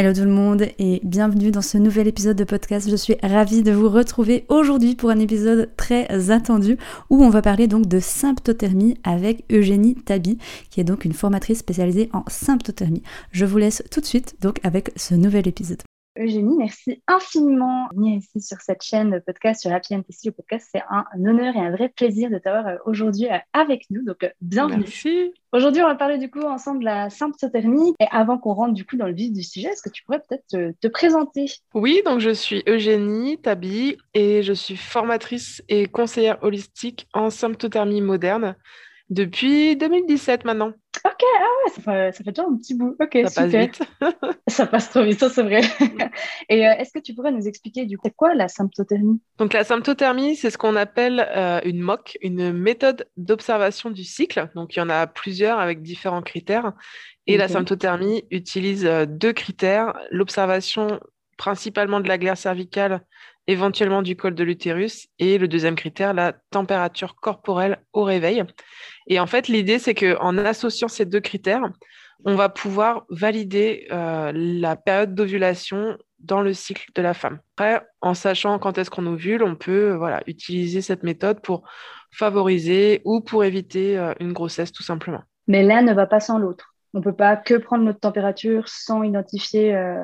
Hello tout le monde et bienvenue dans ce nouvel épisode de podcast. Je suis ravie de vous retrouver aujourd'hui pour un épisode très attendu où on va parler donc de symptothermie avec Eugénie Tabi qui est donc une formatrice spécialisée en symptothermie. Je vous laisse tout de suite donc avec ce nouvel épisode. Eugénie, merci infiniment venir ici sur cette chaîne de podcast sur Happy. Le podcast, c'est un honneur et un vrai plaisir de t'avoir euh, aujourd'hui euh, avec nous. Donc, euh, bienvenue. Merci. Aujourd'hui, on va parler du coup ensemble de la symptothermie. Et avant qu'on rentre du coup dans le vif du sujet, est-ce que tu pourrais peut-être te, te, présenter? Oui, donc je suis Eugénie Tabi et je suis formatrice et conseillère holistique en symptothermie moderne depuis 2017 maintenant. Ok, ah ouais, ça fait, ça fait, déjà un petit bout. Ok, ça super. passe vite. ça passe trop vite, ça c'est vrai. Et euh, est-ce que tu pourrais nous expliquer du coup, c'est quoi la symptothermie? Donc la symptothermie, c'est ce qu'on appelle euh, une MOC, une méthode d'observation du cycle. Donc il y en a plusieurs avec différents critères. Et okay. la symptothermie utilise euh, deux critères, l'observation principalement de la glaire cervicale éventuellement du col de l'utérus. Et le deuxième critère, la température corporelle au réveil. Et en fait, l'idée, c'est qu'en associant ces deux critères, on va pouvoir valider euh, la période d'ovulation dans le cycle de la femme. Après, en sachant quand est-ce qu'on ovule, on peut voilà, utiliser cette méthode pour favoriser ou pour éviter euh, une grossesse tout simplement. Mais l'un ne va pas sans l'autre. On ne peut pas que prendre notre température sans identifier euh.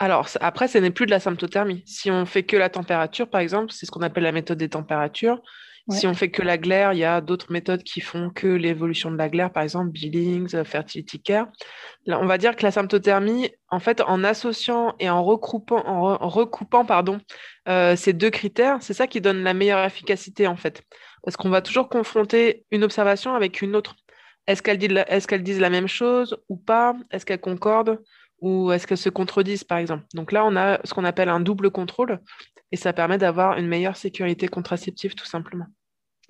Alors, après, ce n'est plus de la symptothermie. Si on fait que la température, par exemple, c'est ce qu'on appelle la méthode des températures. Ouais. Si on fait que la glaire, il y a d'autres méthodes qui font que l'évolution de la glaire, par exemple, Billings, Fertility Care. Là, on va dire que la symptothermie, en fait, en associant et en recoupant, en, re en recoupant pardon, euh, ces deux critères, c'est ça qui donne la meilleure efficacité, en fait. Parce qu'on va toujours confronter une observation avec une autre. Est-ce qu'elles disent, est qu disent la même chose ou pas? Est-ce qu'elles concordent ou est-ce qu'elles se contredisent, par exemple? Donc là, on a ce qu'on appelle un double contrôle et ça permet d'avoir une meilleure sécurité contraceptive, tout simplement.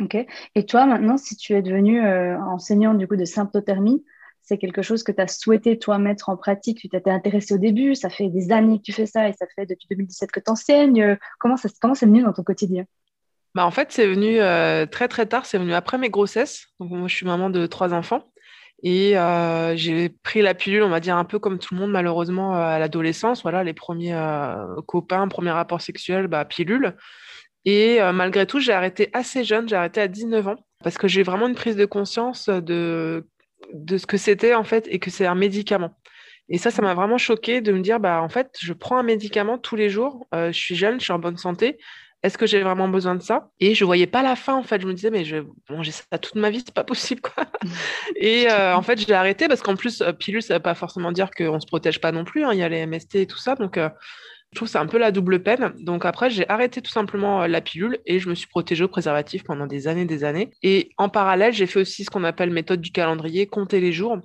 Ok. Et toi, maintenant, si tu es devenu euh, enseignant du coup de symptothermie, c'est quelque chose que tu as souhaité, toi, mettre en pratique? Tu t'étais intéressé au début, ça fait des années que tu fais ça et ça fait depuis 2017 que tu enseignes. Comment ça, comment c'est venu dans ton quotidien? Bah, En fait, c'est venu euh, très, très tard. C'est venu après mes grossesses. Donc, moi, je suis maman de trois enfants. Et euh, j'ai pris la pilule, on va dire un peu comme tout le monde malheureusement à l'adolescence. Voilà, les premiers euh, copains, premier rapport sexuel, bah, pilule. Et euh, malgré tout, j'ai arrêté assez jeune, j'ai arrêté à 19 ans parce que j'ai vraiment une prise de conscience de, de ce que c'était en fait et que c'est un médicament. Et ça, ça m'a vraiment choqué de me dire, bah en fait, je prends un médicament tous les jours, je suis jeune, je suis en bonne santé, est-ce que j'ai vraiment besoin de ça? Et je voyais pas la fin en fait. Je me disais mais je vais manger ça toute ma vie, c'est pas possible quoi. et euh, en fait j'ai arrêté parce qu'en plus pilule ça veut pas forcément dire qu'on se protège pas non plus. Hein. Il y a les MST et tout ça donc euh, je trouve c'est un peu la double peine. Donc après j'ai arrêté tout simplement la pilule et je me suis protégée au préservatif pendant des années des années. Et en parallèle j'ai fait aussi ce qu'on appelle méthode du calendrier, compter les jours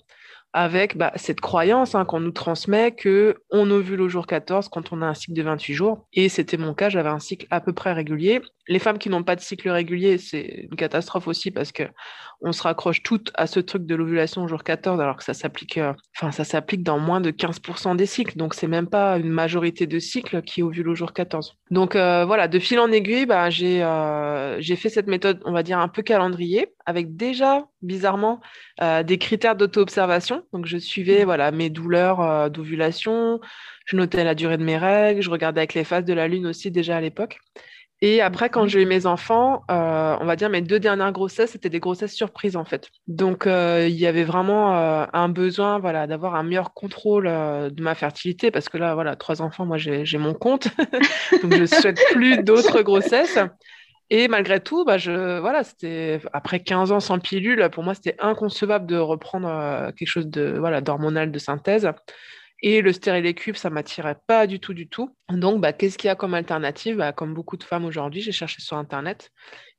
avec bah, cette croyance hein, qu'on nous transmet que on ovule au jour 14 quand on a un cycle de 28 jours. Et c'était mon cas, j'avais un cycle à peu près régulier. Les femmes qui n'ont pas de cycle régulier, c'est une catastrophe aussi parce que on se raccroche toutes à ce truc de l'ovulation au jour 14 alors que ça s'applique euh, enfin ça s'applique dans moins de 15% des cycles. Donc c'est même pas une majorité de cycles qui ovulent au jour 14. Donc euh, voilà, de fil en aiguille, bah, j'ai euh, j'ai fait cette méthode, on va dire un peu calendrier avec déjà bizarrement euh, des critères d'auto-observation. Donc je suivais voilà mes douleurs euh, d'ovulation, je notais la durée de mes règles, je regardais avec les phases de la lune aussi déjà à l'époque. Et après, quand j'ai eu mes enfants, euh, on va dire mes deux dernières grossesses, c'était des grossesses surprises en fait. Donc euh, il y avait vraiment euh, un besoin, voilà, d'avoir un meilleur contrôle de ma fertilité parce que là, voilà, trois enfants, moi j'ai mon compte, donc je souhaite plus d'autres grossesses. Et malgré tout, bah, je, voilà, après 15 ans sans pilule, pour moi, c'était inconcevable de reprendre euh, quelque chose de voilà d'hormonal de synthèse. Et le stérilet cuivre, ça m'attirait pas du tout, du tout. Donc, bah, qu'est-ce qu'il y a comme alternative? Bah, Comme beaucoup de femmes aujourd'hui, j'ai cherché sur Internet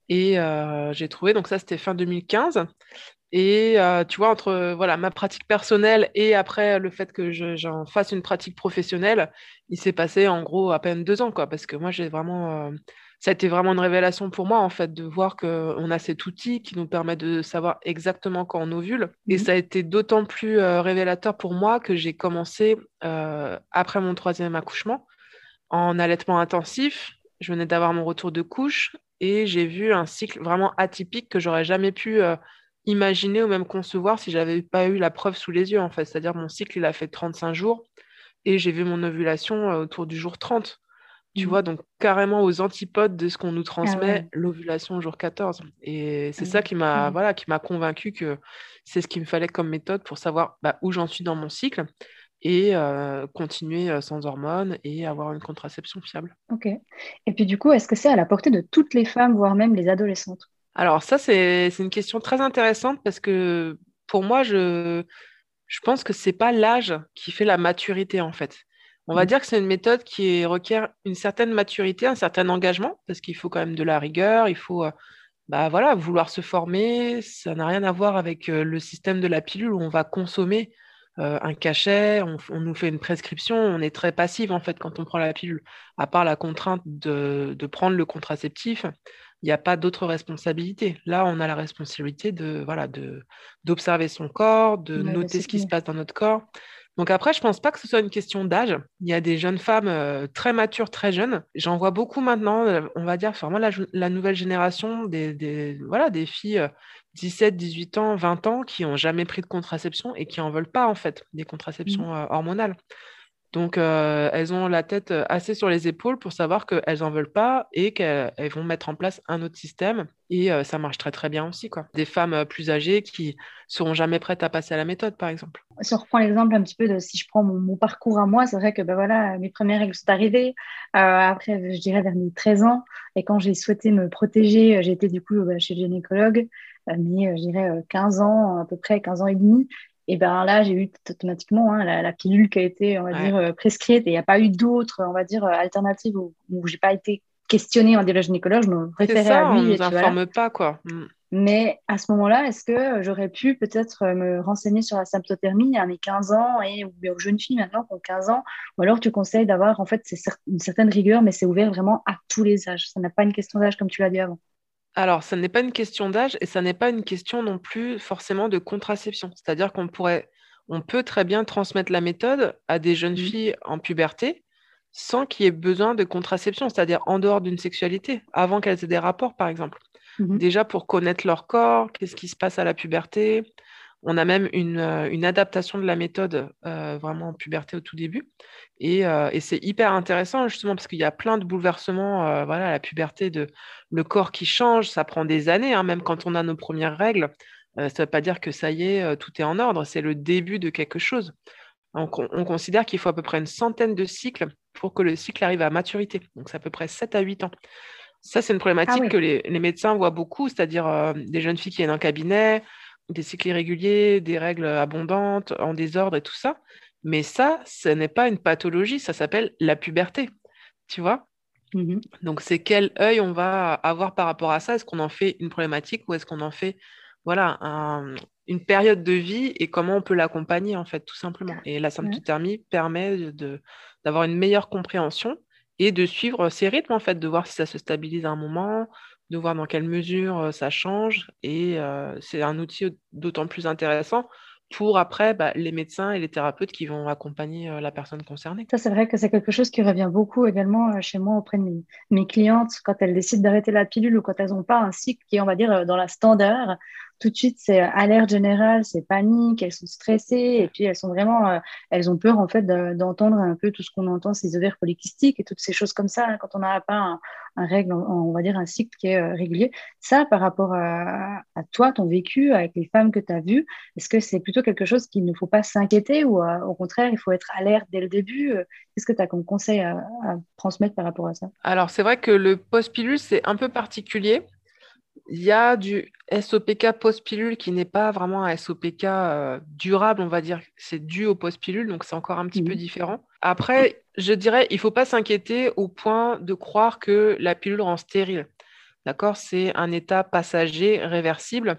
et euh, j'ai trouvé, donc ça, c'était fin 2015. Et euh, tu vois, entre voilà, ma pratique personnelle et après le fait que j'en fasse une pratique professionnelle, il s'est passé en gros à peine deux ans, quoi, parce que moi, j'ai vraiment, ça a été vraiment une révélation pour moi, en fait, de voir qu'on a cet outil qui nous permet de savoir exactement quand on ovule. Et mmh ça a été d'autant plus euh, révélateur pour moi que j'ai commencé après mon troisième accouchement en allaitement intensif. Je venais d'avoir mon retour de couche et j'ai vu un cycle vraiment atypique que j'aurais jamais pu imaginer ou même concevoir si j'avais pas eu la preuve sous les yeux, en fait. C'est-à-dire, mon cycle, il a fait 35 jours et j'ai vu mon ovulation euh, autour du jour 30. Tu mmh. vois, donc carrément aux antipodes de ce qu'on nous ah transmet, l'ovulation au jour 14. Et c'est ça qui m'a mmh. voilà, qui m'a convaincu que c'est ce qu'il me fallait comme méthode pour savoir bah, où j'en suis dans mon cycle et euh, continuer euh, sans hormones et avoir une contraception fiable. Ok. Et puis du coup, est-ce que c'est à la portée de toutes les femmes, voire même les adolescentes? Alors ça, c'est une question très intéressante parce que pour moi, je, je pense que ce n'est pas l'âge qui fait la maturité en fait. On va dire que c'est une méthode qui requiert une certaine maturité, un certain engagement, parce qu'il faut quand même de la rigueur, il faut euh, bah, voilà, vouloir se former. Ça n'a rien à voir avec euh, le système de la pilule où on va consommer euh, un cachet, on, nous fait une prescription, on est très passif en fait quand on prend la pilule, à part la contrainte de, de prendre le contraceptif il n'y a pas d'autre responsabilité. Là, on a la responsabilité de voilà d'observer son corps, de noter ce qui se passe dans notre corps. Donc après, je ne pense pas que ce soit une question d'âge. Il y a des jeunes femmes euh, très matures, très jeunes. J'en vois beaucoup maintenant, euh, on va dire, vraiment la, nouvelle génération des, voilà, des filles 17, euh, 18 ans, 20 ans qui n'ont jamais pris de contraception et qui n'en veulent pas, en fait, des contraceptions mmh. hormonales. Donc, euh, elles ont la tête euh, assez sur les épaules pour savoir qu'elles n'en veulent pas et qu'elles vont mettre en place un autre système. Et euh, ça marche très, très bien aussi. Quoi. Des femmes plus âgées qui seront jamais prêtes à passer à la méthode, par exemple. Si on reprend l'exemple un petit peu de si je prends mon, parcours à moi, c'est vrai que ben voilà, mes premières règles sont arrivées. après, je dirais vers mes 13 ans. Et quand j'ai souhaité me protéger, j'étais du coup bah, chez le gynécologue mais je dirais 15 ans, à peu près 15 ans et demi et ben là, j'ai eu automatiquement hein, la, pilule qui a été, on va dire, euh, prescrite et il n'y a pas eu d'autres, on va dire, euh, alternatives où, où j'ai pas été questionnée en dire gynécologue, je me référais à lui. On ne informe pas, quoi. Mm. Mais à ce moment-là, est-ce que j'aurais pu peut-être euh, me renseigner sur la symptothermie à mes 15 ans et aux jeunes filles maintenant qui ont 15 ans? Ou alors tu conseilles d'avoir en fait une certaine rigueur, mais c'est ouvert vraiment à tous les âges. Ça n'a pas une question d'âge comme tu l'as dit avant. Alors, ce n'est pas une question d'âge et ça n'est pas une question non plus forcément de contraception. C'est-à-dire qu'on pourrait, on peut très bien transmettre la méthode à des jeunes mmh. filles en puberté sans qu'il y ait besoin de contraception, c'est-à-dire en dehors d'une sexualité, avant qu'elles aient des rapports, par exemple. Mmh Déjà pour connaître leur corps, qu'est-ce qui se passe à la puberté, on a même une, euh, adaptation de la méthode euh, vraiment en puberté au tout début. Euh, et, c'est hyper intéressant justement parce qu'il y a plein de bouleversements. voilà, la puberté, de, le corps qui change, ça prend des années, hein, même quand on a nos premières règles. ça ne veut pas dire que ça y est, tout est en ordre, c'est le début de quelque chose. On, considère qu'il faut à peu près une centaine de cycles pour que le cycle arrive à maturité. Donc, c'est à peu près 7 à 8 ans. Ça, c'est une problématique ah que les, les, médecins voient beaucoup, c'est-à-dire des jeunes filles qui viennent en cabinet, des cycles irréguliers, des règles abondantes, en désordre et tout ça. Mais ça, ce n'est pas une pathologie, ça s'appelle la puberté. Tu vois mmh Donc, c'est quel œil on va avoir par rapport à ça? Est-ce qu'on en fait une problématique ou est-ce qu'on en fait voilà, une période de vie et comment on peut l'accompagner, en fait, tout simplement. Et la symptothermie permet d'avoir une meilleure compréhension et de suivre ces rythmes, en fait, de voir si ça se stabilise à un moment, de voir dans quelle mesure ça change. Et c'est un outil d'autant plus intéressant pour après bah, les médecins et les thérapeutes qui vont accompagner la personne concernée. Ça, c'est vrai que c'est quelque chose qui revient beaucoup également chez moi auprès de mes, clientes quand elles décident d'arrêter la pilule ou quand elles n'ont pas un cycle qui est, on va dire, dans la standard tout de suite, c'est alerte générale, c'est panique, elles sont stressées et puis elles sont vraiment, euh, elles ont peur en fait d'entendre un peu tout ce qu'on entend, ces ovaires polykystiques et toutes ces choses comme ça, hein, quand on n'a pas un, règle, on va dire un cycle qui est euh, régulier. Ça, par rapport à, toi, ton vécu avec les femmes que tu as vues, est-ce que c'est plutôt quelque chose qu'il ne faut pas s'inquiéter ou euh, au contraire, il faut être alerte dès le début Qu'est-ce que tu as comme conseil à, à transmettre par rapport à ça? Alors, c'est vrai que le post-pilule, c'est un peu particulier il y a du SOPK post-pilule qui n'est pas vraiment un SOPK euh, durable, on va dire. C'est dû au post-pilule, donc c'est encore un petit peu mmh. différent. Après, je dirais, il ne faut pas s'inquiéter au point de croire que la pilule rend stérile. D'accord? C'est un état passager réversible.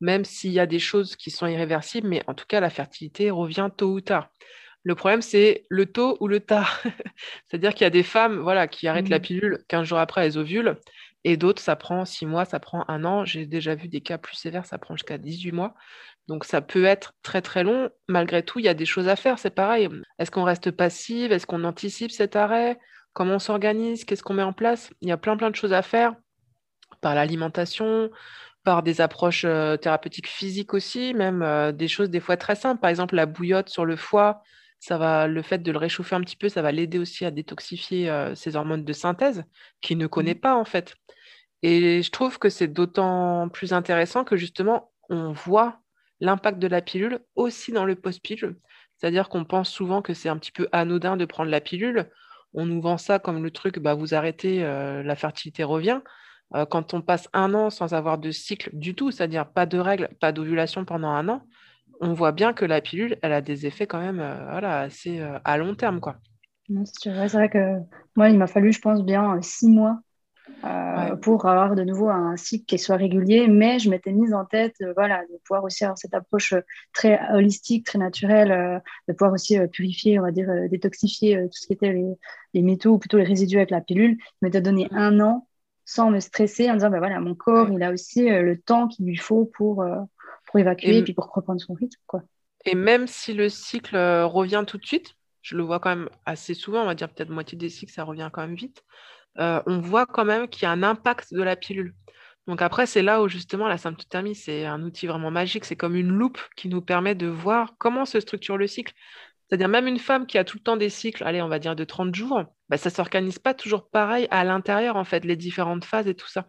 même s'il y a des choses qui sont irréversibles, mais en tout cas, la fertilité revient tôt ou tard. Le problème, c'est le tôt ou le tard. C'est-à-dire qu'il y a des femmes voilà, qui arrêtent la mmh. pilule 15 jours après, elles ovulent, et d'autres, ça prend 6 mois, ça prend un an. J'ai déjà vu des cas plus sévères, ça prend jusqu'à 18 mois. Donc ça peut être très très long. Malgré tout, il y a des choses à faire, c'est pareil. Est-ce qu'on reste passive? Est-ce qu'on anticipe cet arrêt? Comment on s'organise? Qu'est-ce qu'on met en place? Il y a plein plein de choses à faire par l'alimentation, par des approches euh, thérapeutiques physiques aussi, même euh, des choses des fois très simples. Par exemple, la bouillotte sur le foie, ça va, le fait de le réchauffer un petit peu, ça va l'aider aussi à détoxifier euh, ses hormones de synthèse qu'il ne connaît mmh. pas en fait. Et je trouve que c'est d'autant plus intéressant que justement, on voit l'impact de la pilule aussi dans le post-pilule. C'est-à-dire qu'on pense souvent que c'est un petit peu anodin de prendre la pilule. On nous vend ça comme le truc, bah, vous arrêtez, euh, la fertilité revient. Euh, quand on passe un an sans avoir de cycle du tout, c'est-à-dire pas de règles, pas d'ovulation pendant un an, on voit bien que la pilule, elle a des effets quand même euh, voilà, assez euh, à long terme. Quoi. C'est vrai, que moi, il m'a fallu, je pense, bien six mois euh, pour avoir de nouveau un cycle qui soit régulier, mais je m'étais mise en tête voilà, de pouvoir aussi avoir cette approche très holistique, très naturelle, de pouvoir aussi purifier, on va dire, détoxifier tout ce qui était les, métaux ou plutôt les résidus avec la pilule. Je m'étais donné un an sans me stresser en disant, ben voilà, mon corps, il a aussi le temps qu'il lui faut pour pour évacuer et, puis pour reprendre son rythme. Quoi. Et même si le cycle euh, revient tout de suite, je le vois quand même assez souvent, on va dire peut-être moitié des cycles, ça revient quand même vite, euh, on voit quand même qu'il y a un impact de la pilule. Donc après, c'est là où justement la symptothermie, c'est un outil vraiment magique, c'est comme une loupe qui nous permet de voir comment se structure le cycle. C'est-à-dire même une femme qui a tout le temps des cycles, allez, on va dire de 30 jours, bah, ça ne s'organise pas toujours pareil à l'intérieur, en fait, les différentes phases et tout ça.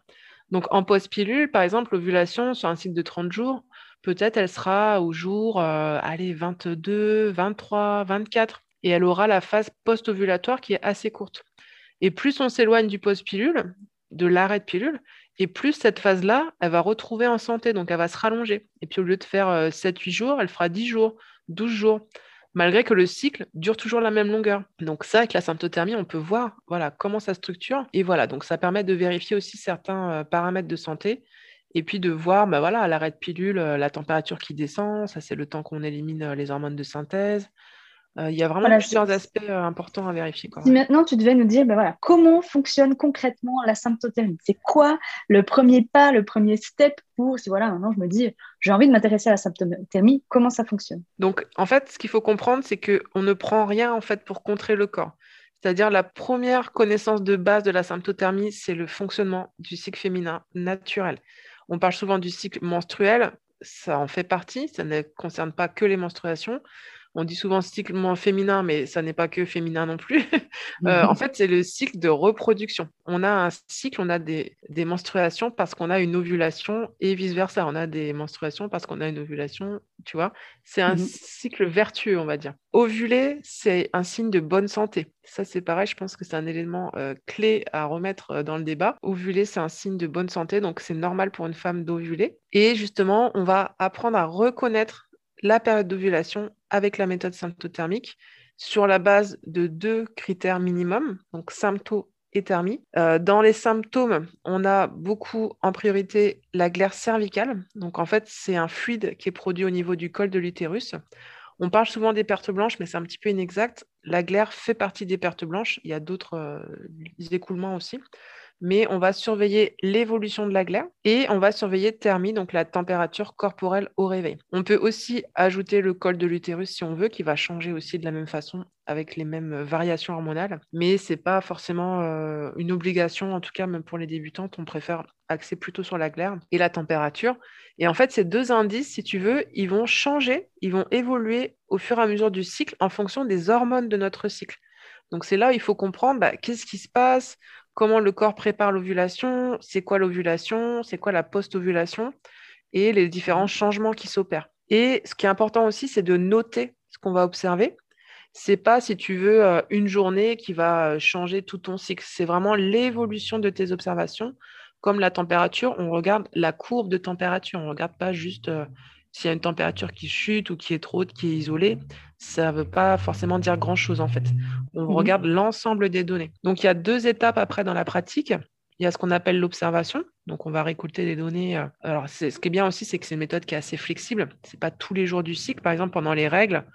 Donc en post-pilule, par exemple, l'ovulation sur un cycle de 30 jours, peut-être elle sera au jour euh, allez, 22, 23, 24, et elle aura la phase post-ovulatoire qui est assez courte. Et plus on s'éloigne du post-pilule, de l'arrêt de pilule, et plus cette phase-là, elle va retrouver en santé, donc elle va se rallonger. Et puis au lieu de faire 7-8 euh, jours, elle fera 10 jours, 12 jours, malgré que le cycle dure toujours la même longueur. Donc ça, avec la symptothermie, on peut voir voilà, comment ça structure. Et voilà, donc ça permet de vérifier aussi certains euh, paramètres de santé et puis de voir, bah voilà, à l'arrêt de pilule, euh, la température qui descend, ça c'est le temps qu'on élimine euh, les hormones de synthèse. Euh, il y a vraiment plusieurs aspects importants à vérifier. Si maintenant tu devais nous dire, bah voilà, comment fonctionne concrètement la symptothermie? C'est quoi le premier pas, le premier step pour, si voilà, maintenant je me dis, j'ai envie de m'intéresser à la symptothermie, comment ça fonctionne? Donc en fait, ce qu'il faut comprendre, c'est qu'on ne prend rien en fait pour contrer le corps. C'est-à-dire la première connaissance de base de la symptothermie, c'est le fonctionnement du cycle féminin naturel. On parle souvent du cycle menstruel, ça en fait partie, ça ne concerne pas que les menstruations. On dit souvent cycle féminin, mais ça n'est pas que féminin non plus. Euh, en fait, c'est le cycle de reproduction. On a un cycle, on a des, menstruations parce qu'on a une ovulation et vice-versa. On a des menstruations parce qu'on a une ovulation, tu vois. C'est un mmh cycle vertueux, on va dire. Ovuler, c'est un signe de bonne santé. Ça, c'est pareil, je pense que c'est un élément euh, clé à remettre euh, dans le débat. Ovuler, c'est un signe de bonne santé, donc c'est normal pour une femme d'ovuler. Et justement, on va apprendre à reconnaître la période d'ovulation avec la méthode symptothermique sur la base de deux critères minimum, donc sympto et thermie. Euh, dans les symptômes, on a beaucoup en priorité la glaire cervicale. Donc en fait, c'est un fluide qui est produit au niveau du col de l'utérus. On parle souvent des pertes blanches, mais c'est un petit peu inexact. La glaire fait partie des pertes blanches. Il y a d'autres euh, écoulements aussi mais on va surveiller l'évolution de la glaire et on va surveiller thermie, donc la température corporelle au réveil. On peut aussi ajouter le col de l'utérus si on veut, qui va changer aussi de la même façon avec les mêmes variations hormonales, mais ce n'est pas forcément euh, une obligation, en tout cas même pour les débutantes, on préfère axer plutôt sur la glaire et la température. Et en fait, ces deux indices, si tu veux, ils vont changer, ils vont évoluer au fur et à mesure du cycle en fonction des hormones de notre cycle. Donc c'est là où il faut comprendre bah, qu'est-ce qui se passe, comment le corps prépare l'ovulation, c'est quoi l'ovulation, c'est quoi la post-ovulation et les différents changements qui s'opèrent. Et ce qui est important aussi, c'est de noter ce qu'on va observer. C'est pas, si tu veux, euh, une journée qui va euh, changer tout ton cycle. C'est vraiment l'évolution de tes observations. Comme la température, on regarde la courbe de température. On ne regarde pas juste euh, s'il y a une température qui chute ou qui est trop haute, qui est isolée, ça ne veut pas forcément dire grand-chose en fait. On mmh regarde l'ensemble des données. Donc il y a deux étapes après dans la pratique. Il y a ce qu'on appelle l'observation. Donc, on va récolter des données. Euh, alors, ce qui est bien aussi, c'est que c'est une méthode qui est assez flexible. Ce n'est pas tous les jours du cycle. Par exemple, pendant les règles,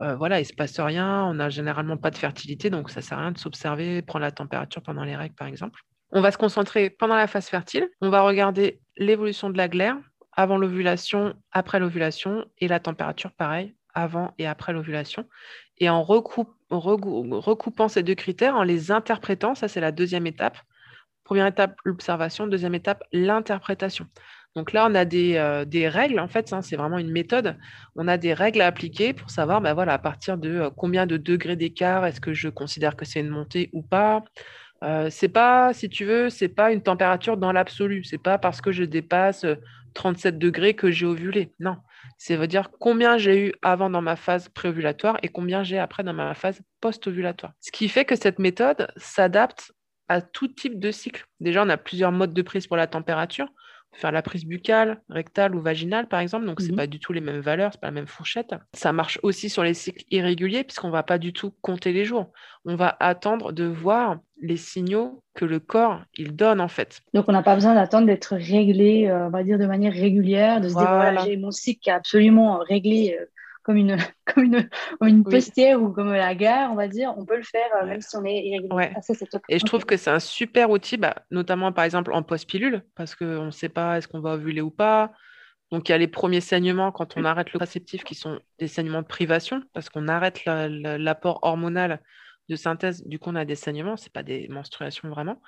euh, voilà, il ne se passe rien. On n'a généralement pas de fertilité. Donc, ça ne sert à rien de s'observer, prendre la température pendant les règles, par exemple. On va se concentrer pendant la phase fertile. On va regarder l'évolution de la glaire avant l'ovulation, après l'ovulation et la température, pareil, avant et après l'ovulation. Et en recoupant ces deux critères, en les interprétant, ça c'est la deuxième étape, Première étape, l'observation. Deuxième étape, l'interprétation. Donc là, on a des, euh, règles, en fait, hein, c'est vraiment une méthode. On a des règles à appliquer pour savoir, ben voilà, à partir de euh, combien de degrés d'écart est-ce que je considère que c'est une montée ou pas. Euh, c'est pas, si tu veux, c'est pas une température dans l'absolu. C'est pas parce que je dépasse 37 degrés que j'ai ovulé. Non, c'est veut dire combien j'ai eu avant dans ma phase préovulatoire et combien j'ai après dans ma phase post-ovulatoire. Ce qui fait que cette méthode s'adapte à tout type de cycle. Déjà, on a plusieurs modes de prise pour la température. Faire la prise buccale, rectale ou vaginale, par exemple. Donc, ce n'est mhm. pas du tout les mêmes valeurs, ce n'est pas la même fourchette. Ça marche aussi sur les cycles irréguliers, puisqu'on ne va pas du tout compter les jours. On va attendre de voir les signaux que le corps il donne en fait. Donc on n'a pas besoin d'attendre d'être réglé, euh, on va dire de manière régulière, de se dire voilà j'ai mon cycle qui est absolument réglé euh, comme une, comme une, une postière ou comme la gare, on va dire, on peut le faire euh, même si on est irrégulier. Ah, et je trouve que c'est un super outil, bah, notamment par exemple en post-pilule, parce qu'on ne sait pas est-ce qu'on va ovuler ou pas. Donc il y a les premiers saignements quand on arrête le contraceptif qui sont des saignements de privation, parce qu'on arrête l'apport hormonal de synthèse, du coup on a des saignements, ce pas des menstruations vraiment.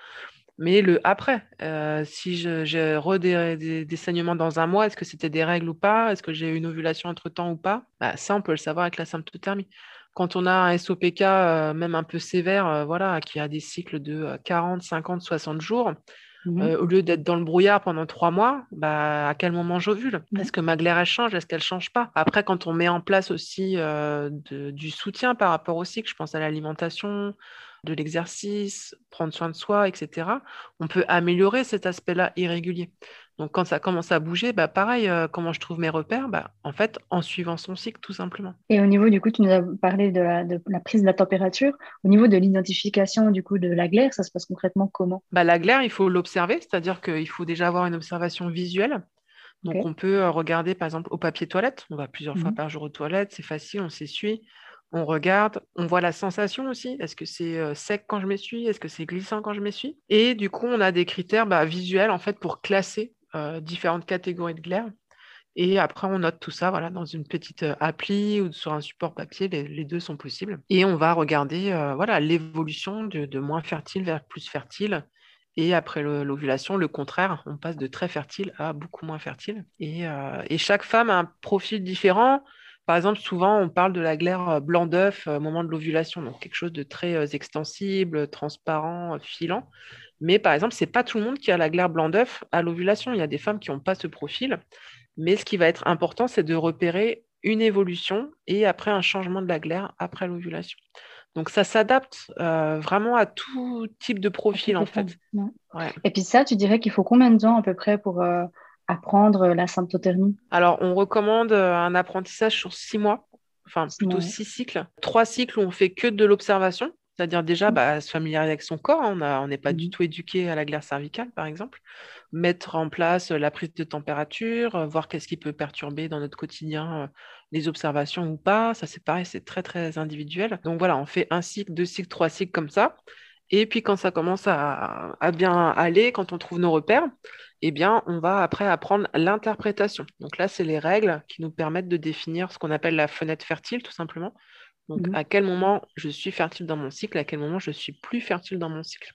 Mais le après, euh, si j'ai des, des, saignements dans un mois, est-ce que c'était des règles ou pas? Est-ce que j'ai eu une ovulation entre-temps ou pas? Bah, Ça, on peut le savoir avec la symptothermie. Quand on a un SOPK euh, même un peu sévère, euh, voilà, qui a des cycles de 40, 50, 60 jours, mmh au lieu d'être dans le brouillard pendant trois mois, bah, à quel moment j'ovule? Mmh. Est-ce que ma glaire, elle change? Est-ce qu'elle change pas? Après, quand on met en place aussi du soutien par rapport au cycle, je pense à l'alimentation, de l'exercice, prendre soin de soi, etc., on peut améliorer cet aspect-là irrégulier. Donc quand ça commence à bouger, bah pareil, euh, comment je trouve mes repères bah, En fait, en suivant son cycle, tout simplement. Et au niveau, du coup, tu nous as parlé de la, prise de la température. Au niveau de l'identification du coup de la glaire, ça se passe concrètement comment? Bah, La glaire, il faut l'observer, c'est-à-dire qu'il faut déjà avoir une observation visuelle. Donc on peut euh, regarder par exemple au papier toilette, on va plusieurs fois mmh par jour aux toilettes, c'est facile, on s'essuie on regarde, on voit la sensation aussi. Est-ce que c'est sec quand je m'essuie Est-ce que c'est glissant quand je m'essuie? Et du coup, on a des critères bah, visuels en fait pour classer différentes catégories de glaire. Et après, on note tout ça voilà, dans une petite appli ou sur un support papier. Les, deux sont possibles. Et on va regarder voilà l'évolution de, moins fertile vers plus fertile. Et après l'ovulation, le contraire, on passe de très fertile à beaucoup moins fertile. et chaque femme a un profil différent. Par exemple, souvent, on parle de la glaire euh, blanc d'œuf euh, au moment de l'ovulation, donc quelque chose de très euh, extensible, transparent, filant. Mais par exemple, ce n'est pas tout le monde qui a la glaire blanc d'œuf à l'ovulation. Il y a des femmes qui n'ont pas ce profil. Mais ce qui va être important, c'est de repérer une évolution et après un changement de la glaire après l'ovulation. Donc ça s'adapte vraiment à tout type de profil en fait. Et puis ça, tu dirais qu'il faut combien de temps à peu près pour, apprendre la symptothermie Alors, on recommande euh, un apprentissage sur six mois, enfin plutôt six cycles. Trois cycles où on fait que de l'observation, c'est-à-dire déjà mmh. bah, se familiariser avec son corps. Hein. On n'est pas du mmh. tout éduqué à la glaire cervicale, par exemple. Mettre en place la prise de température, euh, voir qu'est-ce qui peut perturber dans notre quotidien euh, les observations ou pas. Ça, c'est pareil, c'est très, très individuel. Donc voilà, on fait un cycle, deux cycles, trois cycles comme ça. Et puis quand ça commence à, bien aller, quand on trouve nos repères, eh bien, on va après apprendre l'interprétation. Donc là, c'est les règles qui nous permettent de définir ce qu'on appelle la fenêtre fertile, tout simplement. Donc, mmh à quel moment je suis fertile dans mon cycle, à quel moment je suis plus fertile dans mon cycle.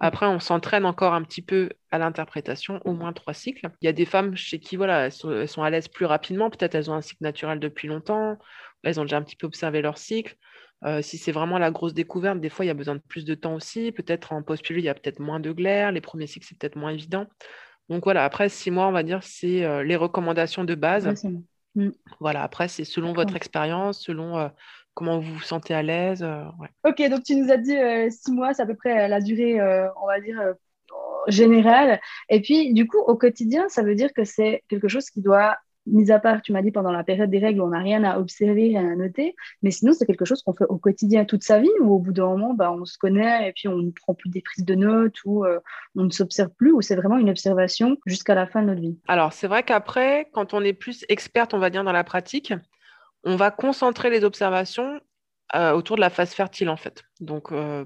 Après, on s'entraîne encore un petit peu à l'interprétation, au moins trois cycles. Il y a des femmes chez qui voilà, elles sont, elles sont à l'aise plus rapidement. Peut-être elles ont un cycle naturel depuis longtemps. Elles ont déjà un petit peu observé leur cycle. Euh, si c'est vraiment la grosse découverte, des fois, il y a besoin de plus de temps aussi. Peut-être en post il y a peut-être moins de glaire. Les premiers cycles, c'est peut-être moins évident. Donc voilà, après six mois, on va dire, c'est euh, les recommandations de base. Mm. Voilà, après, c'est selon votre expérience, selon euh, comment vous vous sentez à l'aise. Ok, donc tu nous as dit six mois, c'est à peu près la durée, on va dire, générale. Et puis, du coup, au quotidien, ça veut dire que c'est quelque chose qui doit mis à part, tu m'as dit, pendant la période des règles, on n'a rien à observer, rien à noter, mais sinon, c'est quelque chose qu'on fait au quotidien toute sa vie, ou au bout d'un moment, bah, on se connaît et puis on ne prend plus des prises de notes, ou euh, on ne s'observe plus, ou c'est vraiment une observation jusqu'à la fin de notre vie Alors, c'est vrai qu'après, quand on est plus experte, on va dire, dans la pratique, on va concentrer les observations euh, autour de la phase fertile, en fait. Donc, euh,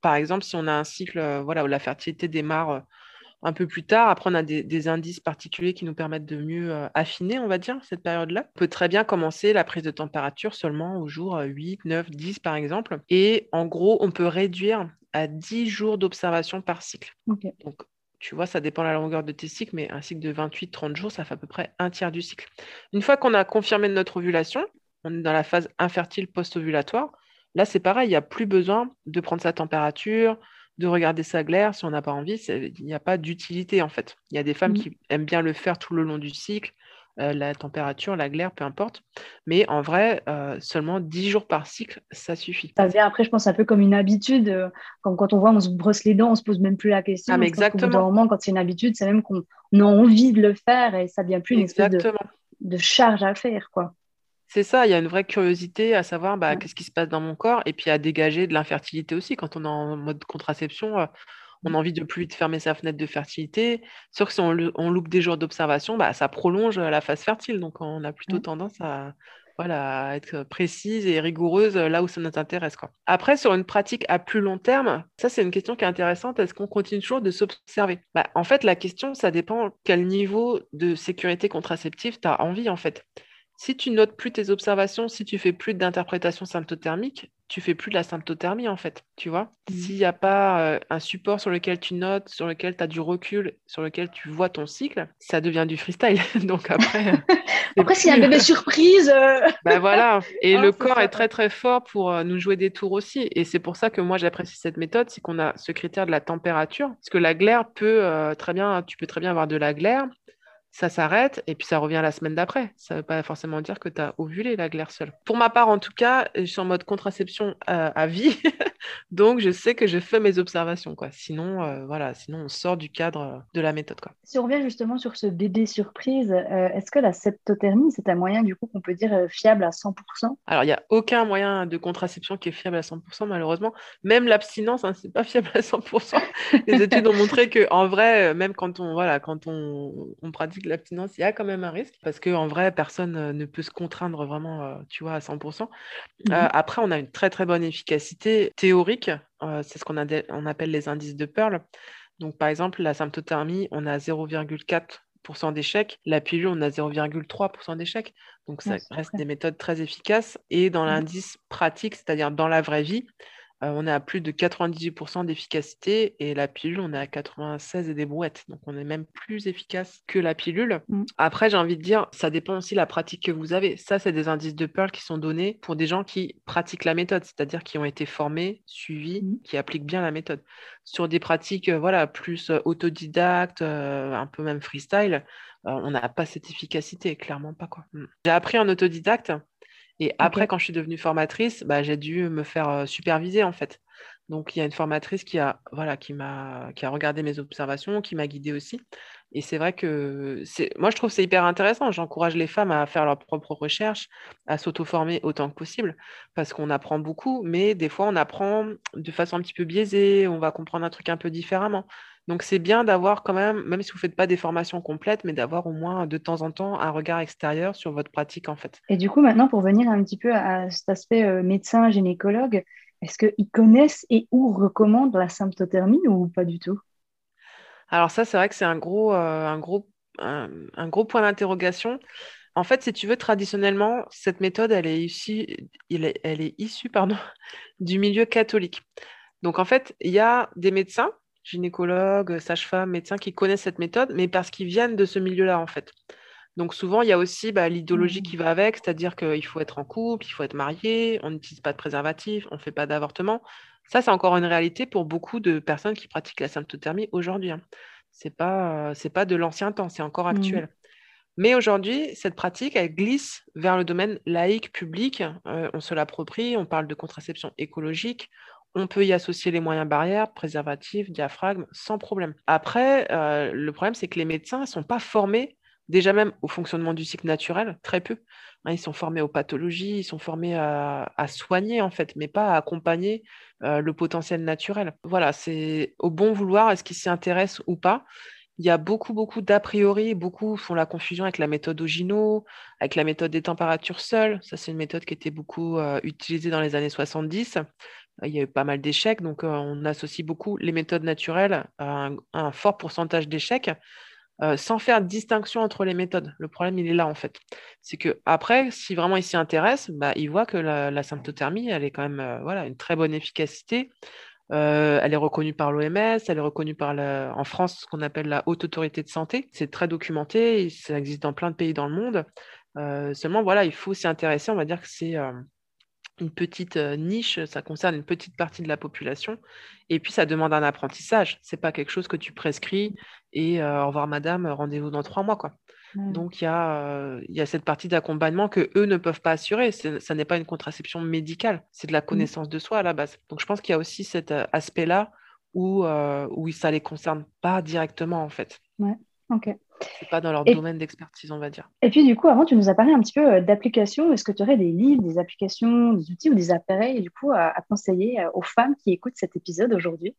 par exemple, si on a un cycle voilà, où la fertilité démarre un peu plus tard. Après, on a des, indices particuliers qui nous permettent de mieux euh, affiner, on va dire, cette période-là. On peut très bien commencer la prise de température seulement au jour 8, 9, 10 par exemple. Et en gros, on peut réduire à 10 jours d'observation par cycle. Donc, tu vois, ça dépend de la longueur de tes cycles, mais un cycle de 28-30 jours, ça fait à peu près un tiers du cycle. Une fois qu'on a confirmé notre ovulation, on est dans la phase infertile post-ovulatoire. Là, c'est pareil, il n'y a plus besoin de prendre sa température, de regarder sa glaire si on n'a pas envie. Il n'y a pas d'utilité en fait. Il y a des femmes mmh. qui aiment bien le faire tout le long du cycle, euh, la température, la glaire, peu importe. Mais en vrai, euh, seulement 10 jours par cycle, ça suffit. Ça vient après, je pense, un peu comme une habitude. Euh, comme quand on voit, on se brosse les dents, on se pose même plus la question. Ah, mais exactement. moment, quand c'est une habitude, c'est même qu'on a envie de le faire et ça devient plus une espèce de, de charge à faire. quoi. C'est ça, il y a une vraie curiosité à savoir bah, qu'est-ce qui se passe dans mon corps et puis à dégager de l'infertilité aussi. Quand on est en mode contraception, euh, on a envie de plus vite fermer sa fenêtre de fertilité. Sauf que si on, loupe des jours d'observation, bah, ça prolonge la phase fertile. Donc on a plutôt tendance à, voilà, être précise et rigoureuse là où ça nous intéresse. Quoi. Après, sur une pratique à plus long terme, ça c'est une question qui est intéressante. Est-ce qu'on continue toujours de s'observer? Bah, En fait, la question, ça dépend quel niveau de sécurité contraceptive tu as envie en fait. Si tu notes plus tes observations, si tu fais plus d'interprétation symptothermique, tu fais plus de la symptothermie en fait, tu vois. Mmh. S'il n'y a pas euh, un support sur lequel tu notes, sur lequel tu as du recul, sur lequel tu vois ton cycle, ça devient du freestyle. Donc après. après, s'il y a un bébé surprise. ben voilà. Et le corps est très très fort pour euh, nous jouer des tours aussi. Et c'est pour ça que moi j'apprécie cette méthode, c'est qu'on a ce critère de la température. Parce que la glaire peut euh, très bien, tu peux très bien avoir de la glaire ça s'arrête et puis ça revient la semaine d'après. Ça ne veut pas forcément dire que tu as ovulé la glaire seule. Pour ma part, en tout cas, je suis en mode contraception euh, à, vie, donc je sais que je fais mes observations. Quoi. Sinon, euh, voilà, sinon on sort du cadre de la méthode. Quoi. Si on revient justement sur ce bébé surprise, euh, est-ce que la septothermie, c'est un moyen du coup qu'on peut dire fiable à 100% Alors, il n'y a aucun moyen de contraception qui est fiable à 100%, malheureusement. Même l'abstinence, hein, c'est pas fiable à 100%. Les études ont montré que en vrai, même quand on, voilà, quand on, on pratique l'abstinence, il y a quand même un risque parce qu'en vrai, personne euh, ne peut se contraindre vraiment, euh, tu vois, à 100%. Euh, mmh après, on a une très très bonne efficacité théorique. c'est ce qu'on on appelle les indices de Pearl. Donc, par exemple, la symptothermie, on a 0,4% d'échecs. La pilule, on a 0,3% d'échecs. Donc, ça reste des méthodes très efficaces. Et dans mmh l'indice pratique, c'est-à-dire dans la vraie vie, euh, on est à plus de 98% d'efficacité et la pilule, on est à 96 et des brouettes. Donc, on est même plus efficace que la pilule. Mm. Après, j'ai envie de dire, ça dépend aussi de la pratique que vous avez. Ça, c'est des indices de Pearl qui sont donnés pour des gens qui pratiquent la méthode, c'est-à-dire qui ont été formés, suivis, mm. qui appliquent bien la méthode. Sur des pratiques euh, voilà, plus euh, autodidactes, un peu même freestyle, on n'a pas cette efficacité, clairement pas. quoi. Mm. J'ai appris en autodidacte et après, quand je suis devenue formatrice, bah, j'ai dû me faire superviser en fait. Donc il y a une formatrice qui a, voilà, qui m'a, qui a regardé mes observations, qui m'a guidée aussi. Et c'est vrai que c'est, moi je trouve c'est hyper intéressant. J'encourage les femmes à faire leurs propres recherches, à s'auto-former autant que possible, parce qu'on apprend beaucoup, mais des fois on apprend de façon un petit peu biaisée, on va comprendre un truc un peu différemment. Donc c'est bien d'avoir quand même, même si vous ne faites pas des formations complètes, mais d'avoir au moins de temps en temps un regard extérieur sur votre pratique en fait. Et du coup, maintenant, pour venir un petit peu à cet aspect euh, médecin, gynécologue, est-ce qu'ils connaissent et ou recommandent la symptothermie ou pas du tout? Alors ça, c'est vrai que c'est un gros, euh, un gros, un, gros point d'interrogation. En fait, si tu veux, traditionnellement, cette méthode, elle est issue, elle est issue pardon, du milieu catholique. Donc, en fait, il y a des médecins gynécologues, sages-femmes, médecins qui connaissent cette méthode, mais parce qu'ils viennent de ce milieu-là, en fait. Donc souvent, il y a aussi bah, l'idéologie mmh. qui va avec, c'est-à-dire qu'il faut être en couple, il faut être marié, on n'utilise pas de préservatif, on ne fait pas d'avortement. Ça, c'est encore une réalité pour beaucoup de personnes qui pratiquent la symptothermie aujourd'hui. Hein. Ce n'est pas, pas de l'ancien temps, c'est encore mmh. actuel. Mais aujourd'hui, cette pratique, elle glisse vers le domaine laïque, public. Euh, on se l'approprie, on parle de contraception écologique, on peut y associer les moyens barrières, préservatifs, diaphragme, sans problème. Après, euh, le problème, c'est que les médecins ne sont pas formés déjà même au fonctionnement du cycle naturel, très peu. Hein, ils sont formés aux pathologies, ils sont formés à, soigner en fait, mais pas à accompagner euh, le potentiel naturel. Voilà, c'est au bon vouloir, est-ce qu'ils s'y intéressent ou pas il y a beaucoup, beaucoup d'a priori, beaucoup font la confusion avec la méthode Ogino, avec la méthode des températures seules. Ça, c'est une méthode qui était beaucoup euh, utilisée dans les années 70. Il y a eu pas mal d'échecs, donc on associe beaucoup les méthodes naturelles à un, fort pourcentage d'échecs. Sans faire distinction entre les méthodes. Le problème, il est là, en fait. C'est que après, si vraiment il s'y intéresse, bah, il voit que la, symptothermie, elle est quand même voilà, une très bonne efficacité. Elle est reconnue par l'OMS, elle est reconnue par en France ce qu'on appelle la haute autorité de santé. C'est très documenté, ça existe dans plein de pays dans le monde. Seulement, voilà, il faut s'y intéresser. On va dire que c'est une petite niche, ça concerne une petite partie de la population. Et puis, ça demande un apprentissage. C'est pas quelque chose que tu prescris et au revoir madame, rendez-vous dans trois mois. Quoi. Mmh. Donc, il y, a, y a cette partie d'accompagnement que eux ne peuvent pas assurer. Ça n'est pas une contraception médicale, c'est de la mmh. connaissance de soi à la base. Donc, je pense qu'il y a aussi cet aspect-là où, où ça ne les concerne pas directement, en fait. Ouais, ok. C'est pas dans leur domaine d'expertise, on va dire. Et puis, du coup, avant, tu nous as parlé un petit peu d'applications. Est-ce que tu aurais des livres, des applications, des outils ou des appareils, du coup, à conseiller aux femmes qui écoutent cet épisode aujourd'hui?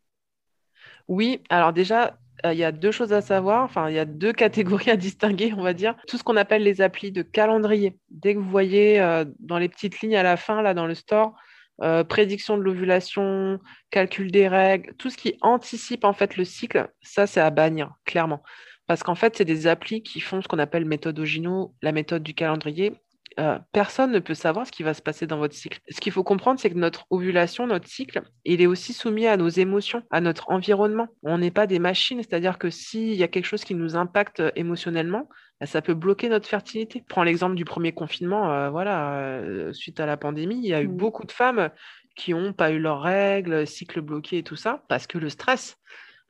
Oui, alors déjà, euh, il y a deux choses à savoir, enfin, il y a deux catégories à distinguer, on va dire. Tout ce qu'on appelle les applis de calendrier. Dès que vous voyez euh, dans les petites lignes à la fin, là, dans le store, euh, prédiction de l'ovulation, calcul des règles, tout ce qui anticipe en fait le cycle, ça, c'est à bannir, clairement. Parce qu'en fait, c'est des applis qui font ce qu'on appelle méthode Ogino, la méthode du calendrier, euh, personne ne peut savoir ce qui va se passer dans votre cycle. Ce qu'il faut comprendre, c'est que notre ovulation, notre cycle, il est aussi soumis à nos émotions, à notre environnement. On n'est pas des machines, c'est-à-dire que s'il y a quelque chose qui nous impacte euh, émotionnellement, bah, ça peut bloquer notre fertilité. Prends l'exemple du premier confinement, euh, voilà, suite à la pandémie, il y a eu mmh. beaucoup de femmes qui n'ont pas eu leurs règles, cycle bloqué et tout ça, parce que le stress,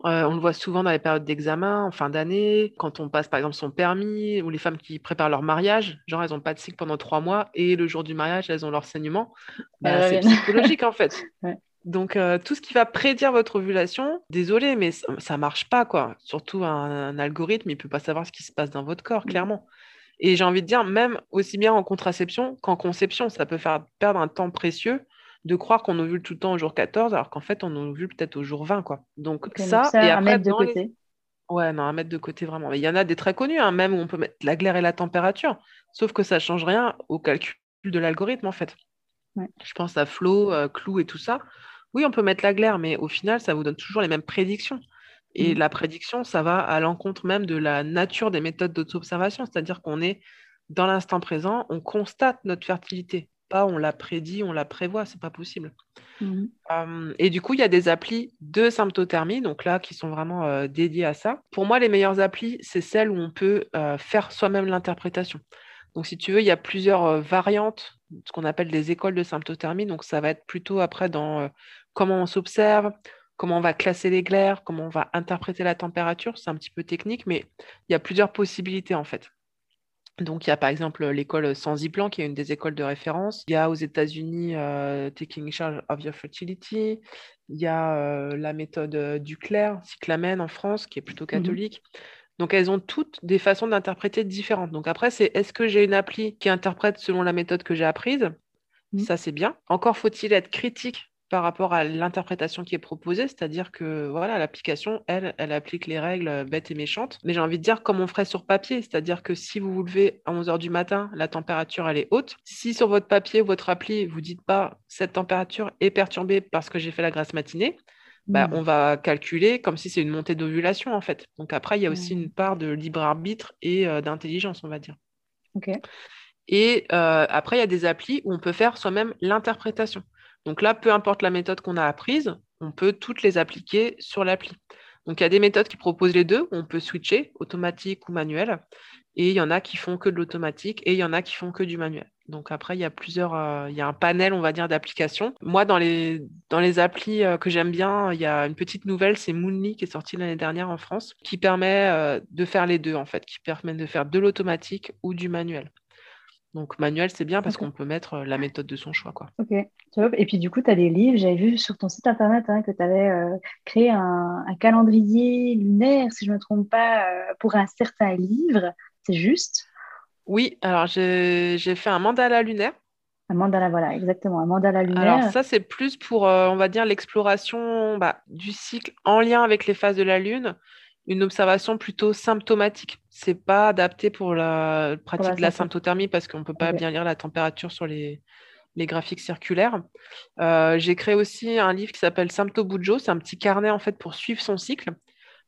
euh, on le voit souvent dans les périodes d'examen, en fin d'année, quand on passe par exemple son permis, ou les femmes qui préparent leur mariage, genre elles n'ont pas de cycle pendant trois mois, et le jour du mariage, elles ont leur saignement. Bah, c'est psychologique en fait. Donc euh, tout ce qui va prédire votre ovulation, désolé, mais ça, ne marche pas quoi. Surtout un, algorithme, il peut pas savoir ce qui se passe dans votre corps, mmh. clairement. Et j'ai envie de dire, même aussi bien en contraception qu'en conception, ça peut faire perdre un temps précieux de croire qu'on ovule tout le temps au jour 14, alors qu'en fait, on ovule peut-être au jour 20. Quoi. Donc, ça, et après, mettre de côté. Ouais, non, à mettre de côté vraiment. Mais il y en a des très connus, hein, même où on peut mettre la glaire et la température, sauf que ça ne change rien au calcul de l'algorithme, en fait. Je pense à Flow, euh, Clou et tout ça. Oui, on peut mettre la glaire, mais au final, ça vous donne toujours les mêmes prédictions. Et mm. la prédiction, ça va à l'encontre même de la nature des méthodes d'auto-observation, c'est-à-dire qu'on est dans l'instant présent, on constate notre fertilité pas on la prédit, on la prévoit, c'est pas possible. Euh, et du coup, il y a des applis de symptothermie, donc là, qui sont vraiment euh, dédiées à ça. Pour moi, les meilleures applis, c'est celles où on peut euh, faire soi-même l'interprétation. Donc, si tu veux, il y a plusieurs variantes, ce qu'on appelle des écoles de symptothermie. Donc, ça va être plutôt après dans comment on s'observe, comment on va classer les glaires, comment on va interpréter la température. C'est un petit peu technique, mais il y a plusieurs possibilités en fait. Donc, il y a par exemple l'école Sensiplan, qui est une des écoles de référence. Il y a aux États-Unis euh, Taking Charge of Your Fertility. Il y a euh, la méthode euh, du clair, Cyclamen en France, qui est plutôt mmh catholique. Donc, elles ont toutes des façons d'interpréter différentes. Donc, après, c'est est-ce que j'ai une appli qui interprète selon la méthode que j'ai apprise? Mmh. Ça, c'est bien. Encore faut-il être critique par rapport à l'interprétation qui est proposée, c'est-à-dire que voilà, l'application, elle, elle applique les règles bêtes et méchantes. Mais j'ai envie de dire comme on ferait sur papier, c'est-à-dire que si vous vous levez à 11h du matin, la température, elle est haute. Si sur votre papier, votre appli, vous dites pas cette température est perturbée parce que j'ai fait la grasse matinée, bah, hmm. on va calculer comme si c'est une montée d'ovulation en fait. Donc après, il y a aussi hmm. une part de libre arbitre et euh, d'intelligence, on va dire. Et euh, après, il y a des applis où on peut faire soi-même l'interprétation. Donc là, peu importe la méthode qu'on a apprise, on peut toutes les appliquer sur l'appli. Donc il y a des méthodes qui proposent les deux, on peut switcher, automatique ou manuel, et il y en a qui font que de l'automatique, et il y en a qui font que du manuel. Donc après, il y a plusieurs, euh, il y a un panel, on va dire, d'applications. Moi, dans les, dans les applis euh, que j'aime bien, il y a une petite nouvelle, c'est Moonly qui est sortie l'année dernière en France, qui permet euh, de faire les deux, en fait, qui permet de faire de l'automatique ou du manuel. Donc manuel, c'est bien parce qu'on peut mettre euh, la méthode de son choix. Quoi. Ok, Et puis du coup, tu as des livres. J'avais vu sur ton site internet hein, que tu avais euh, créé un, calendrier lunaire, si je ne me trompe pas, euh, pour un certain livre. c'est juste? Oui, alors j'ai fait un mandala lunaire. Un mandala, voilà, exactement, un mandala lunaire. Alors ça, c'est plus pour, euh, on va dire, l'exploration bah, du cycle en lien avec les phases de la Lune, une observation plutôt symptomatique. C'est pas adapté pour la pratique de la symptothermie parce qu'on peut pas bien lire la température sur les, les graphiques circulaires. Euh, j'ai créé aussi un livre qui s'appelle Symptobujo. C'est un petit carnet en fait pour suivre son cycle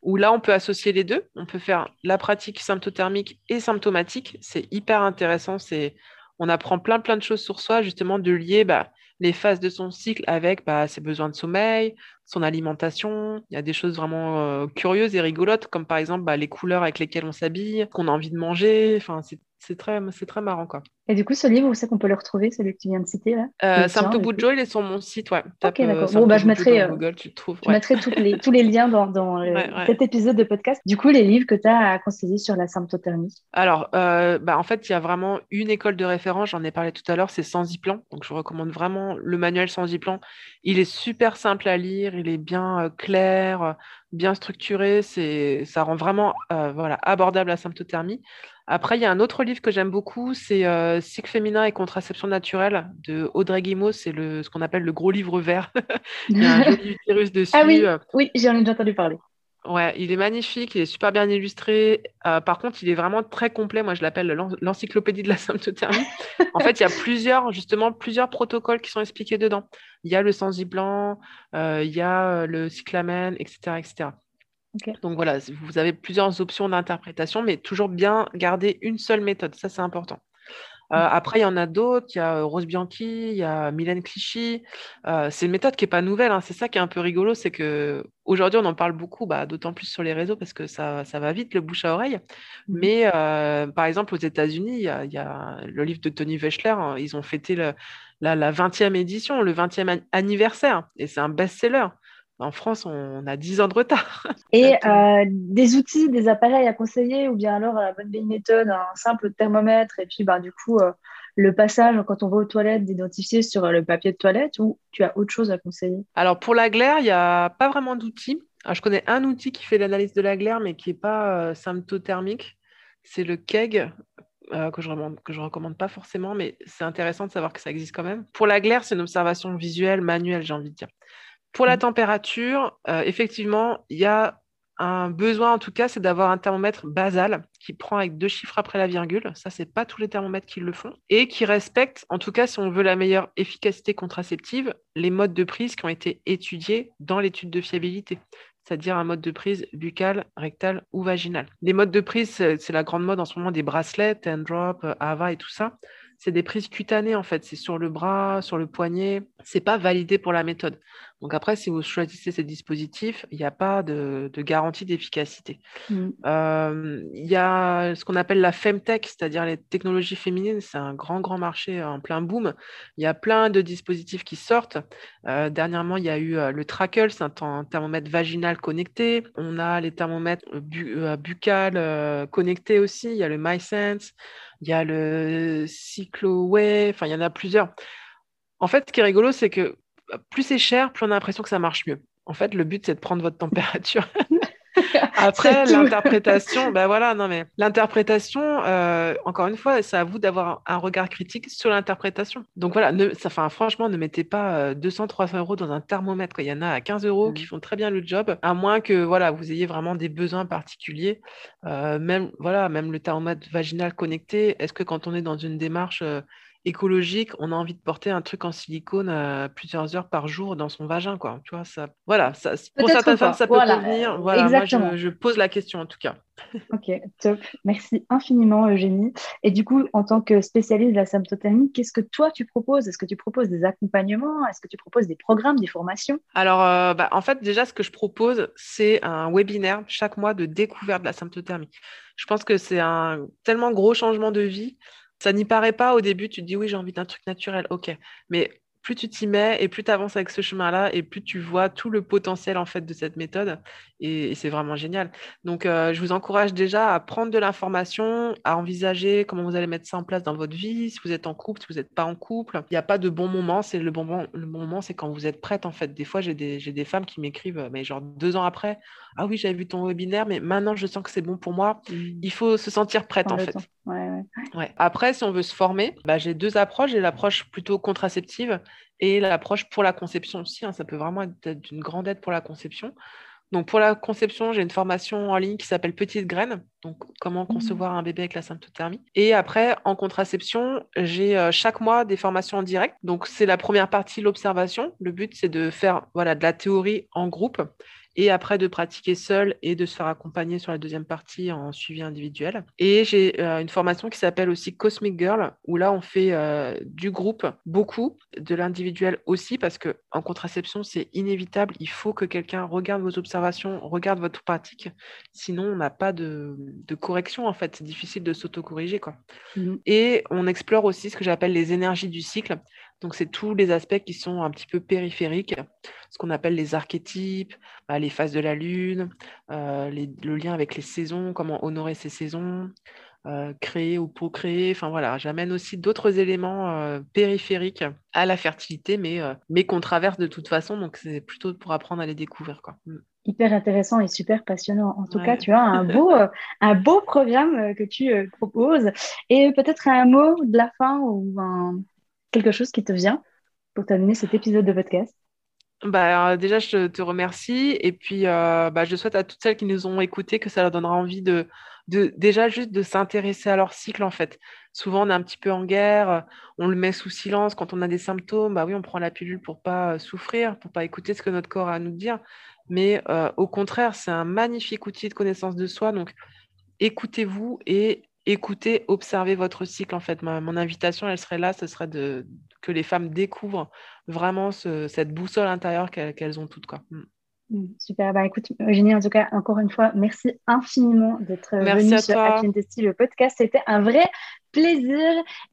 où là, on peut associer les deux. On peut faire la pratique symptothermique et symptomatique. C'est hyper intéressant. C'est on apprend plein plein de choses sur soi, justement, de lier bah, les phases de son cycle avec bah, ses besoins de sommeil, son alimentation. Il y a des choses vraiment euh, curieuses et rigolotes, comme par exemple bah, les couleurs avec lesquelles on s'habille, qu'on a envie de manger. Enfin, c'est très, très marrant. Quoi. Et du coup, ce livre, où c'est qu'on peut le retrouver, celui que tu viens de citer là? Euh, il est sur mon site, ouais. ok, d'accord. Euh, bon, bah, je mettrai, euh, Google, tu trouves, je mettrai tous les, tous les liens dans, dans cet épisode de podcast. Du coup, les livres que tu as à conseiller sur la symptothermie? Alors, euh, bah, en fait, il y a vraiment une école de référence, j'en ai parlé tout à l'heure, c'est Sans Plan. Donc, je recommande vraiment le manuel Sans Plan. Il est super simple à lire, il est bien clair, bien structuré. Ça rend vraiment voilà, abordable la symptothermie. Après, il y a un autre livre que j'aime beaucoup, c'est euh, Cycle féminin et contraception naturelle de Audrey Guimau. C'est ce qu'on appelle le gros livre vert. il y a un joli utérus dessus. Ah oui, oui j'en ai déjà entendu parler. Ouais, il est magnifique, il est super bien illustré. Euh, par contre, il est vraiment très complet. Moi, je l'appelle l'encyclopédie de la symptothermie. en fait, il y a plusieurs, justement, plusieurs protocoles qui sont expliqués dedans. Il y a le sensi blanc, euh, il y a le cyclamen, etc., etc. Donc voilà, vous avez plusieurs options d'interprétation, mais toujours bien garder une seule méthode. Ça, c'est important. Euh, mmh. après, il y en a d'autres. Il y a euh, Rose Bianchi, il y a Mylène Clichy. Euh, c'est une méthode qui n'est pas nouvelle. Hein. C'est ça qui est un peu rigolo. C'est qu'aujourd'hui, on en parle beaucoup, bah, d'autant plus sur les réseaux parce que ça, ça, va vite, le bouche à oreille. Mmh. Mais par exemple, aux États-Unis, il y, a, le livre de Tony Wechsler. Hein. ils ont fêté la, la, 20e édition, le 20e anniversaire. Et c'est un best-seller. En France, on a 10 ans de retard. Et euh, des outils, des appareils à conseiller, ou bien alors la bonne vieille méthode, un simple thermomètre, et puis bah, du coup, euh, le passage quand on va aux toilettes, d'identifier sur le papier de toilette, ou tu as autre chose à conseiller? Alors pour la glaire, il n'y a pas vraiment d'outils. Je connais un outil qui fait l'analyse de la glaire, mais qui n'est pas euh, symptothermique. C'est le KEG, que je ne recommande pas forcément, mais c'est intéressant de savoir que ça existe quand même. Pour la glaire, c'est une observation visuelle, manuelle, j'ai envie de dire. Pour la mmh. température, euh, effectivement, il y a un besoin, en tout cas, c'est d'avoir un thermomètre basal qui prend avec deux chiffres après la virgule. Ça, c'est pas tous les thermomètres qui le font. Et qui respecte, en tout cas, si on veut la meilleure efficacité contraceptive, les modes de prise qui ont été étudiés dans l'étude de fiabilité c'est-à-dire un mode de prise buccal, rectal ou vaginal. Les modes de prise, c'est la grande mode en ce moment des bracelets, ten drop, Ava et tout ça c'est des prises cutanées en fait. C'est sur le bras, sur le poignet. C'est pas validé pour la méthode. Donc après, si vous choisissez ces dispositifs, il n'y a pas de, garantie d'efficacité. Mm. Euh, il y a ce qu'on appelle la femtech, c'est-à-dire les technologies féminines. C'est un grand, grand marché en plein boom. Il y a plein de dispositifs qui sortent. Euh, dernièrement, il y a eu euh, le Trackle, c'est un, thermomètre vaginal connecté. On a les thermomètres buccales connectés aussi. Il y a le MySense il y a le CycloWay, enfin, il y en a plusieurs. En fait, ce qui est rigolo, c'est que plus c'est cher, plus on a l'impression que ça marche mieux. En fait, le but, c'est de prendre votre température. Après, l'interprétation, ben voilà, non mais l'interprétation, euh, encore une fois, c'est à vous d'avoir un regard critique sur l'interprétation. Donc voilà, ne, ça, franchement, ne mettez pas 200, euh, 300 euros dans un thermomètre. Il y en a à 15 euros qui mmh. font très bien le job, à moins que voilà, vous ayez vraiment des besoins particuliers. Euh, même voilà, même le thermomètre vaginal connecté. Est-ce que quand on est dans une démarche écologique, on a envie de porter un truc en silicone euh, plusieurs heures par jour dans son vagin, quoi. Tu vois, ça, voilà, ça, pour certaines femmes, ça peut convenir. Voilà, moi, je, pose la question en tout cas. ok, top. Merci infiniment, Eugénie. Et du coup, en tant que spécialiste de la symptothermie, qu'est-ce que toi tu proposes? Est-ce que tu proposes des accompagnements? Est-ce que tu proposes des programmes, des formations? Alors, euh, bah, en fait, déjà, ce que je propose, c'est un webinaire chaque mois de découverte de la symptothermie. Je pense que c'est un tellement gros changement de vie ça n'y paraît pas au début, tu te dis oui, j'ai envie d'un truc naturel, ok. Mais plus tu t'y mets et plus tu avances avec ce chemin-là et plus tu vois tout le potentiel en fait de cette méthode et, c'est vraiment génial. Donc euh, je vous encourage déjà à prendre de l'information, à envisager comment vous allez mettre ça en place dans votre vie, si vous êtes en couple, si vous n'êtes pas en couple. Il n'y a pas de bon moment, c'est le bon moment, le bon moment c'est quand vous êtes prête en fait. Des fois j'ai des, des femmes qui m'écrivent mais genre deux ans après, ah oui j'avais vu ton webinaire mais maintenant je sens que c'est bon pour moi. Mmh. Il faut se sentir prête en fait. Ouais, Après si on veut se former, bah, j'ai deux approches. J'ai l'approche plutôt contraceptive et l'approche pour la conception aussi. Hein. ça peut vraiment être d'une grande aide pour la conception. Donc pour la conception, j'ai une formation en ligne qui s'appelle Petite graine, donc comment mmh. concevoir un bébé avec la symptothermie. Et après, en contraception, j'ai euh, chaque mois des formations en direct. Donc c'est la première partie, l'observation. Le but, c'est de faire voilà, de la théorie en groupe et après de pratiquer seul et de se faire accompagner sur la deuxième partie en suivi individuel. Et j'ai euh, une formation qui s'appelle aussi Cosmic Girl, où là on fait euh, du groupe beaucoup, de l'individuel aussi, parce que en contraception c'est inévitable, il faut que quelqu'un regarde vos observations, regarde votre pratique, sinon on n'a pas de, correction en fait, c'est difficile de s'auto-corriger quoi. Mmh. Et on explore aussi ce que j'appelle les énergies du cycle. Donc, c'est tous les aspects qui sont un petit peu périphériques, ce qu'on appelle les archétypes, bah, les phases de la Lune, euh, le lien avec les saisons, comment honorer ces saisons, euh, créer ou pour-créer. Enfin voilà, j'amène aussi d'autres éléments euh, périphériques à la fertilité, mais, mais qu'on traverse de toute façon. Donc, c'est plutôt pour apprendre à les découvrir. Quoi. Mm. Hyper intéressant et super passionnant. En tout cas, tu as un beau, un beau programme que tu proposes. Et peut-être un mot de la fin ou un, quelque chose qui te vient pour terminer cet épisode de podcast? Bah, déjà, je te remercie. Et puis, euh, bah, je souhaite à toutes celles qui nous ont écoutés que ça leur donnera envie de, déjà juste de s'intéresser à leur cycle, en fait. Souvent, on est un petit peu en guerre, on le met sous silence quand on a des symptômes. Bah oui, on prend la pilule pour pas euh, souffrir, pour pas écouter ce que notre corps a à nous dire. Mais euh, au contraire, c'est un magnifique outil de connaissance de soi. Donc, écoutez-vous et écoutez, observez votre cycle. En fait, mon invitation, elle serait là, ce serait de, que les femmes découvrent vraiment cette boussole intérieure qu'elles ont toutes. Quoi. Mm. Mm, super, bah écoute Eugénie, en tout cas, encore une fois, merci infiniment d'être venue sur Happy le podcast. C'était un vrai plaisir.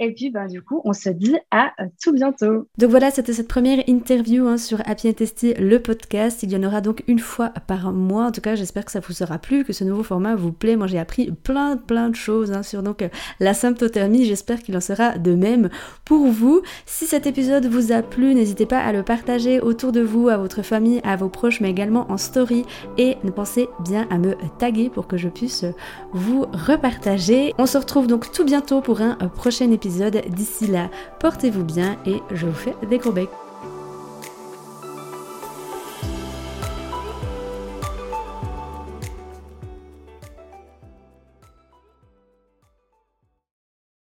Et puis, ben, du coup, on se dit à euh, tout bientôt. Donc voilà, c'était cette première interview hein, sur Happy Testy, le podcast. Il y en aura donc une fois par mois. En tout cas, j'espère que ça vous sera plu, que ce nouveau format vous plaît. Moi, j'ai appris plein, plein de choses hein, sur donc la symptothermie. J'espère qu'il en sera de même pour vous. Si cet épisode vous a plu, n'hésitez pas à le partager autour de vous, à votre famille, à vos proches, mais également en story. Et pensez bien à me taguer pour que je puisse vous repartager. On se retrouve donc tout bientôt pour un prochain épisode. D'ici là, portez-vous bien et je vous fais des gros becs.